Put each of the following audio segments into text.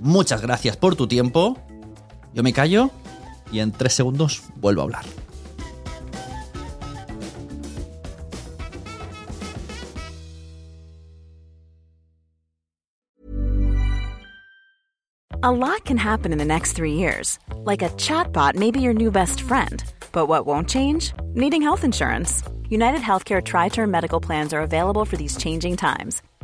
Muchas gracias por tu tiempo. Yo me callo y en tres segundos vuelvo a hablar. A lot can happen in the next three years. Like a chatbot may be your new best friend. But what won't change? Needing health insurance. United Healthcare Tri Term Medical Plans are available for these changing times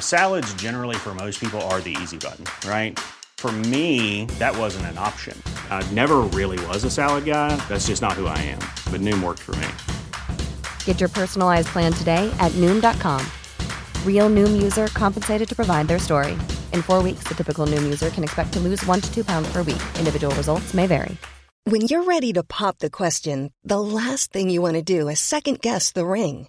Salads, generally, for most people, are the easy button, right? For me, that wasn't an option. I never really was a salad guy. That's just not who I am. But Noom worked for me. Get your personalized plan today at Noom.com. Real Noom user compensated to provide their story. In four weeks, the typical Noom user can expect to lose one to two pounds per week. Individual results may vary. When you're ready to pop the question, the last thing you want to do is second guess the ring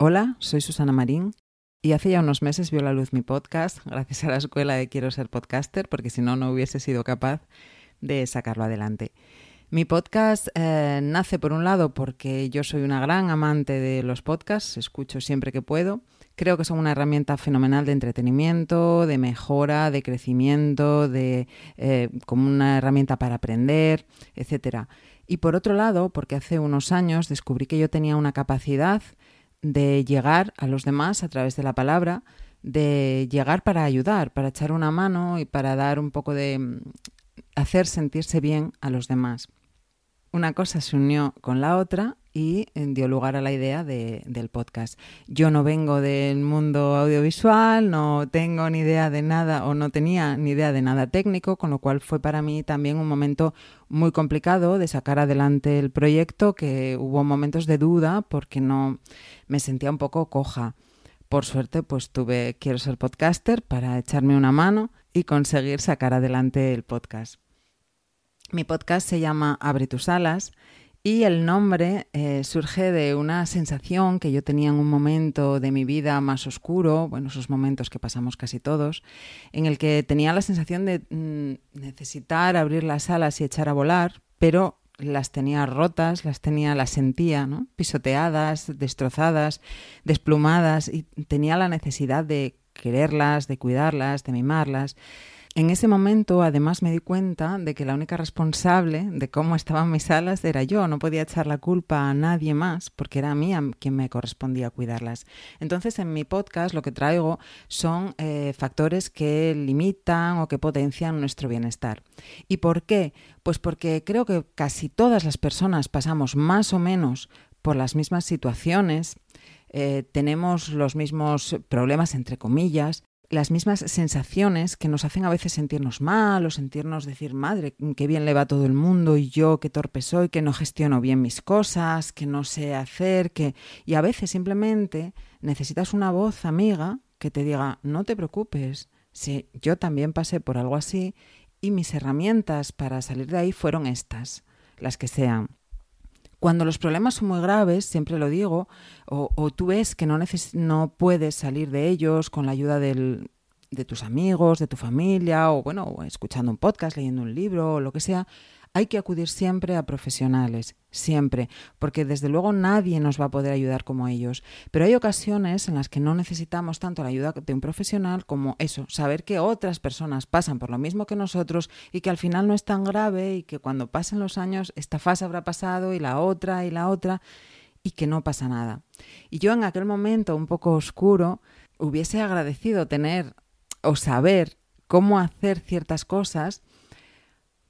Hola, soy Susana Marín y hace ya unos meses vio la luz mi podcast gracias a la escuela de Quiero ser podcaster porque si no, no hubiese sido capaz de sacarlo adelante. Mi podcast eh, nace por un lado porque yo soy una gran amante de los podcasts, escucho siempre que puedo. Creo que son una herramienta fenomenal de entretenimiento, de mejora, de crecimiento, de eh, como una herramienta para aprender, etcétera. Y por otro lado, porque hace unos años descubrí que yo tenía una capacidad de llegar a los demás a través de la palabra, de llegar para ayudar, para echar una mano y para dar un poco de mm, hacer sentirse bien a los demás. Una cosa se unió con la otra y dio lugar a la idea de, del podcast. Yo no vengo del mundo audiovisual, no tengo ni idea de nada o no tenía ni idea de nada técnico, con lo cual fue para mí también un momento muy complicado de sacar adelante el proyecto, que hubo momentos de duda porque no me sentía un poco coja. Por suerte, pues tuve Quiero ser podcaster para echarme una mano y conseguir sacar adelante el podcast. Mi podcast se llama Abre tus alas Y el nombre eh, surge de una sensación que yo tenía en un momento de mi vida más oscuro, bueno, esos momentos que pasamos casi todos, en el que tenía la sensación de mm, necesitar abrir las alas y echar a volar, pero las tenía rotas, las tenía, las sentía, pisoteadas, destrozadas, desplumadas, y tenía la necesidad de quererlas, de cuidarlas, de mimarlas. En ese momento, además, me di cuenta de que la única responsable de cómo estaban mis alas era yo. No podía echar la culpa a nadie más porque era a mí quien me correspondía cuidarlas. Entonces, en mi podcast lo que traigo son eh, factores que limitan o que potencian nuestro bienestar. ¿Y por qué? Pues porque creo que casi todas las personas pasamos más o menos por las mismas situaciones, eh, tenemos los mismos problemas, entre comillas, las mismas sensaciones que nos hacen a veces sentirnos mal o sentirnos decir, madre, qué bien le va todo el mundo y yo qué torpe soy, que no gestiono bien mis cosas, que no sé hacer, que... Y a veces simplemente necesitas una voz amiga que te diga, no te preocupes, si yo también pasé por algo así y mis herramientas para salir de ahí fueron estas, las que sean. Cuando los problemas son muy graves, siempre lo digo, o, tú ves que no, no puedes salir de ellos con la ayuda del, de tus amigos, de tu familia, o bueno, escuchando un podcast, leyendo un libro, o lo que sea, hay que acudir siempre a profesionales, siempre, porque desde luego nadie nos va a poder ayudar como ellos. Pero hay ocasiones en las que no necesitamos tanto la ayuda de un profesional como eso, saber que otras personas pasan por lo mismo que nosotros y que al final no es tan grave y que cuando pasen los años esta fase habrá pasado y la otra y la otra y que no pasa nada. Y yo en aquel momento un poco oscuro hubiese agradecido tener o saber cómo hacer ciertas cosas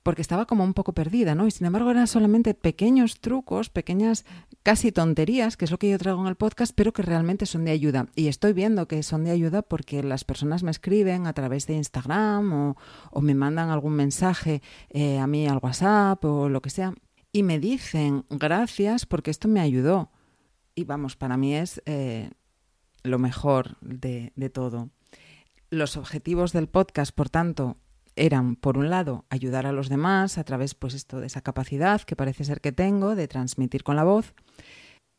porque estaba como un poco perdida, ¿no? Y sin embargo eran solamente pequeños trucos, pequeñas casi tonterías, que es lo que yo traigo en el podcast, pero que realmente son de ayuda. Y estoy viendo que son de ayuda porque las personas me escriben a través de Instagram o, me mandan algún mensaje eh, a mí al WhatsApp o lo que sea, y me dicen gracias porque esto me ayudó. Y vamos, para mí es eh, lo mejor de todo. Los objetivos del podcast, por tanto, eran, por un lado, ayudar a los demás a través, pues esto, de esa capacidad que parece ser que tengo de transmitir con la voz.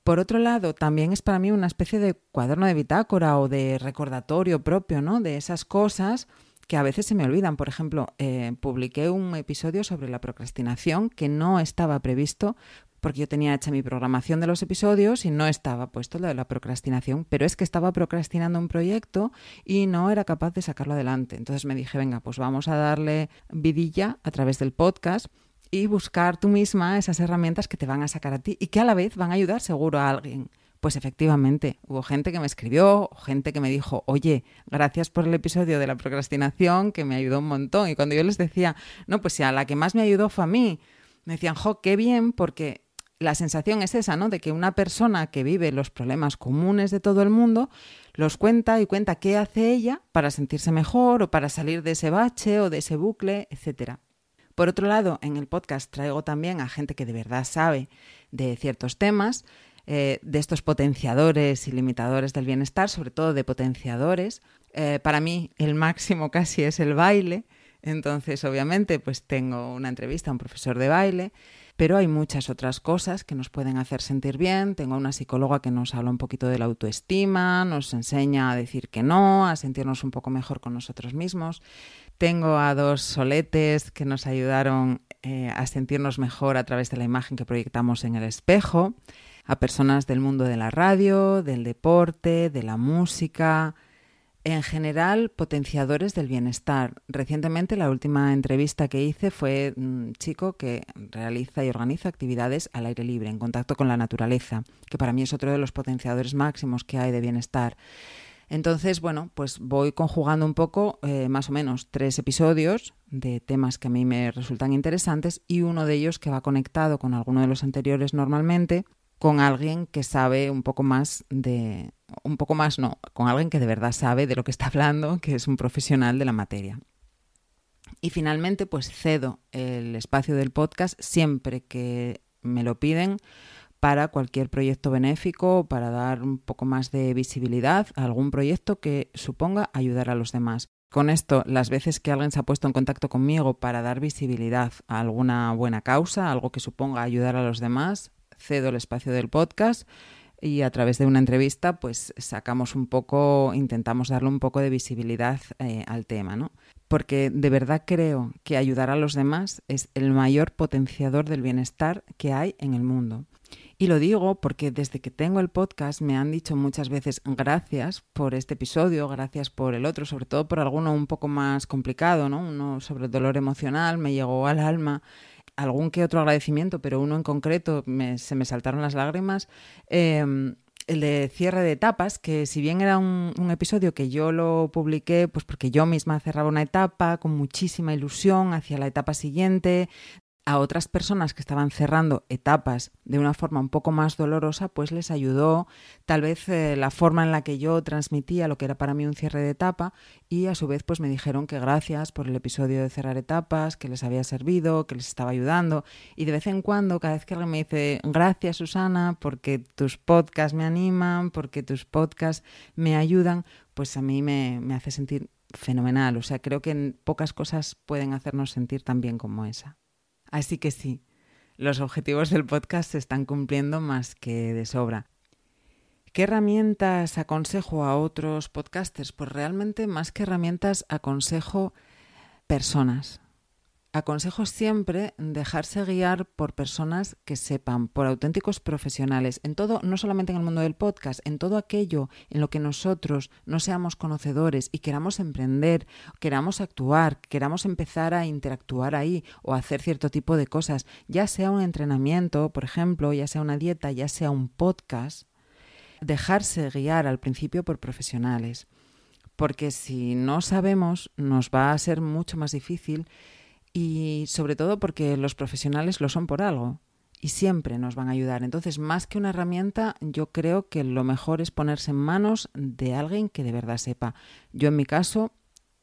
Por otro lado, también es para mí una especie de cuaderno de bitácora o de recordatorio propio, ¿no? De esas cosas que a veces se me olvidan. Por ejemplo, eh, publiqué un episodio sobre la procrastinación que no estaba previsto porque yo tenía hecha mi programación de los episodios y no estaba puesto lo de la procrastinación, pero es que estaba procrastinando un proyecto y no era capaz de sacarlo adelante. Entonces me dije, venga, pues vamos a darle vidilla a través del podcast y buscar tú misma esas herramientas que te van a sacar a ti y que a la vez van a ayudar seguro a alguien. Pues efectivamente, hubo gente que me escribió, gente que me dijo, oye, gracias por el episodio de la procrastinación, que me ayudó un montón. Y cuando yo les decía, no, pues si a la que más me ayudó fue a mí, me decían, jo, qué bien, porque la sensación es esa, ¿no? De que una persona que vive los problemas comunes de todo el mundo los cuenta y cuenta qué hace ella para sentirse mejor o para salir de ese bache o de ese bucle, etc. Por otro lado, en el podcast traigo también a gente que de verdad sabe de ciertos temas, eh, de estos potenciadores y limitadores del bienestar, sobre todo de potenciadores. Eh, para mí el máximo casi es el baile, entonces obviamente pues tengo una entrevista a un profesor de baile pero hay muchas otras cosas que nos pueden hacer sentir bien. Tengo una psicóloga que nos habla un poquito de la autoestima, nos enseña a decir que no, a sentirnos un poco mejor con nosotros mismos. Tengo a dos soletes que nos ayudaron eh, a sentirnos mejor a través de la imagen que proyectamos en el espejo, a personas del mundo de la radio, del deporte, de la música, en general, potenciadores del bienestar. Recientemente la última entrevista que hice fue un chico que realiza y organiza actividades al aire libre, en contacto con la naturaleza, que para mí es otro de los potenciadores máximos que hay de bienestar. Entonces, bueno, pues voy conjugando un poco, eh, más o menos, tres episodios de temas que a mí me resultan interesantes y uno de ellos que va conectado con alguno de los anteriores normalmente, con alguien que sabe un poco más de, un poco más no, con alguien que de verdad sabe de lo que está hablando, que es un profesional de la materia. Y finalmente, pues cedo el espacio del podcast siempre que me lo piden para cualquier proyecto benéfico para dar un poco más de visibilidad a algún proyecto que suponga ayudar a los demás. Con esto, las veces que alguien se ha puesto en contacto conmigo para dar visibilidad a alguna buena causa, algo que suponga ayudar a los demás, cedo el espacio del podcast y a través de una entrevista pues sacamos un poco, intentamos darle un poco de visibilidad eh, al tema, ¿no? Porque de verdad creo que ayudar a los demás es el mayor potenciador del bienestar que hay en el mundo. Y lo digo porque desde que tengo el podcast me han dicho muchas veces gracias por este episodio, gracias por el otro, sobre todo por alguno un poco más complicado, ¿no? Uno sobre el dolor emocional, me llegó al alma algún que otro agradecimiento, pero uno en concreto se me saltaron las lágrimas. Em, el de cierre de etapas, que si bien era un, un, episodio que yo lo publiqué, pues porque yo misma cerraba una etapa con muchísima ilusión hacia la etapa siguiente, a otras personas que estaban cerrando etapas de una forma un poco más dolorosa, pues les ayudó tal vez eh, la forma en la que yo transmitía lo que era para mí un cierre de etapa y a su vez pues me dijeron que gracias por el episodio de cerrar etapas, que les había servido, que les estaba ayudando y de vez en cuando cada vez que alguien me dice gracias Susana porque tus podcasts me animan, porque tus podcasts me ayudan, pues a mí me, me hace sentir fenomenal. O sea, creo que pocas cosas pueden hacernos sentir tan bien como esa. Así que sí, los objetivos del podcast se están cumpliendo más que de sobra. ¿Qué herramientas aconsejo a otros podcasters? Pues realmente más que herramientas aconsejo personas, aconsejo siempre dejarse guiar por personas que sepan, por auténticos profesionales, en todo, no solamente en el mundo del podcast, en todo aquello en lo que nosotros no seamos conocedores y queramos emprender, queramos actuar, queramos empezar a interactuar ahí o hacer cierto tipo de cosas, ya sea un entrenamiento, por ejemplo, ya sea una dieta, ya sea un podcast, dejarse guiar al principio por profesionales. Porque si no sabemos, nos va a ser mucho más difícil y sobre todo porque los profesionales lo son por algo y siempre nos van a ayudar. Entonces, más que una herramienta, yo creo que lo mejor es ponerse en manos de alguien que de verdad sepa. Yo en mi caso,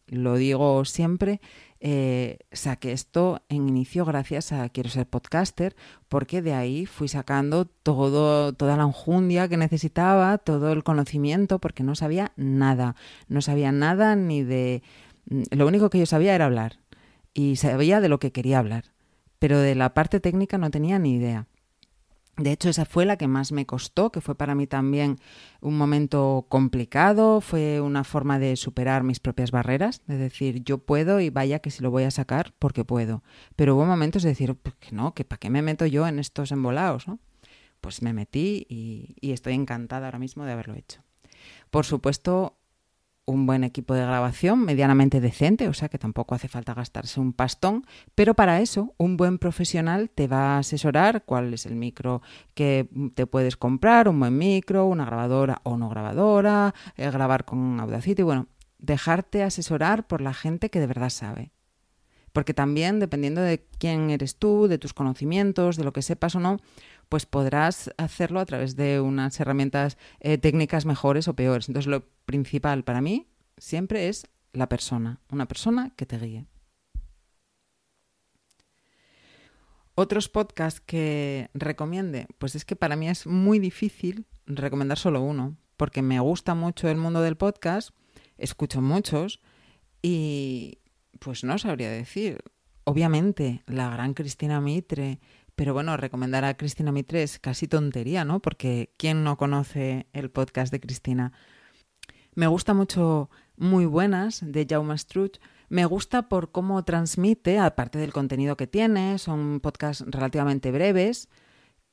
lo digo siempre, eh, saqué esto en inicio gracias a Quiero ser podcaster, porque de ahí fui sacando todo, toda la enjundia que necesitaba, todo el conocimiento, porque no sabía nada. No sabía nada ni de... Lo único que yo sabía era hablar y sabía de lo que quería hablar, pero de la parte técnica no tenía ni idea. De hecho, esa fue la que más me costó, que fue para mí también un momento complicado, fue una forma de superar mis propias barreras, de decir, yo puedo y vaya que si lo voy a sacar porque puedo. Pero hubo momentos de decir, pues que no, que para qué me meto yo en estos embolados, ¿no? Pues me metí y, y estoy encantada ahora mismo de haberlo hecho. Por supuesto, un buen equipo de grabación medianamente decente, o sea que tampoco hace falta gastarse un pastón, pero para eso un buen profesional te va a asesorar cuál es el micro que te puedes comprar, un buen micro, una grabadora o no grabadora, eh, grabar con Audacity, bueno, dejarte asesorar por la gente que de verdad sabe. Porque también, dependiendo de quién eres tú, de tus conocimientos, de lo que sepas o no, pues podrás hacerlo a través de unas herramientas eh, técnicas mejores o peores. Entonces, lo principal para mí siempre es la persona, una persona que te guíe. Otros podcasts que recomiende, pues es que para mí es muy difícil recomendar solo uno, porque me gusta mucho el mundo del podcast, escucho muchos y pues no sabría decir. Obviamente, la gran Cristina Mitre, pero bueno, recomendar a Cristina Mitre es casi tontería, ¿no? Porque ¿quién no conoce el podcast de Cristina? Me gusta mucho Muy Buenas de Jaume Struch. Me gusta por cómo transmite, aparte del contenido que tiene, son podcasts relativamente breves,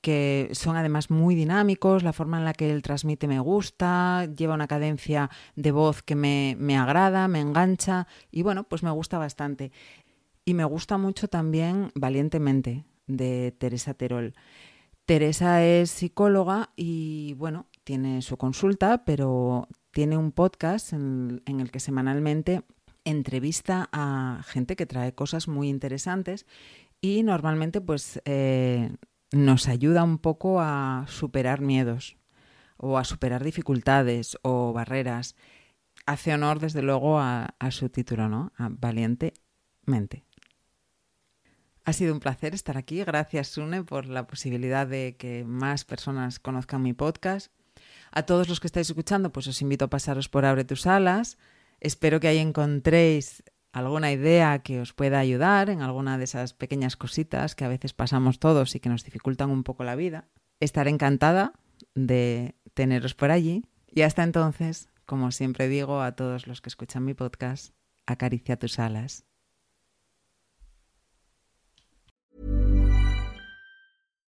que son además muy dinámicos, la forma en la que él transmite me gusta, lleva una cadencia de voz que me, me agrada, me engancha y bueno, pues me gusta bastante. Y me gusta mucho también Valientemente de Teresa Terol. Teresa es psicóloga y bueno, tiene su consulta, pero tiene un podcast en, el que semanalmente entrevista a gente que trae cosas muy interesantes y normalmente pues eh, nos ayuda un poco a superar miedos o a superar dificultades o barreras. Hace honor desde luego a, su título, ¿no? A Valientemente. Ha sido un placer estar aquí. Gracias, Sune, por la posibilidad de que más personas conozcan mi podcast. A todos los que estáis escuchando, pues os invito a pasaros por Abre tus alas. Espero que ahí encontréis alguna idea que os pueda ayudar en alguna de esas pequeñas cositas que a veces pasamos todos y que nos dificultan un poco la vida. Estaré encantada de teneros por allí y hasta entonces, como siempre digo a todos los que escuchan mi podcast, acaricia tus alas.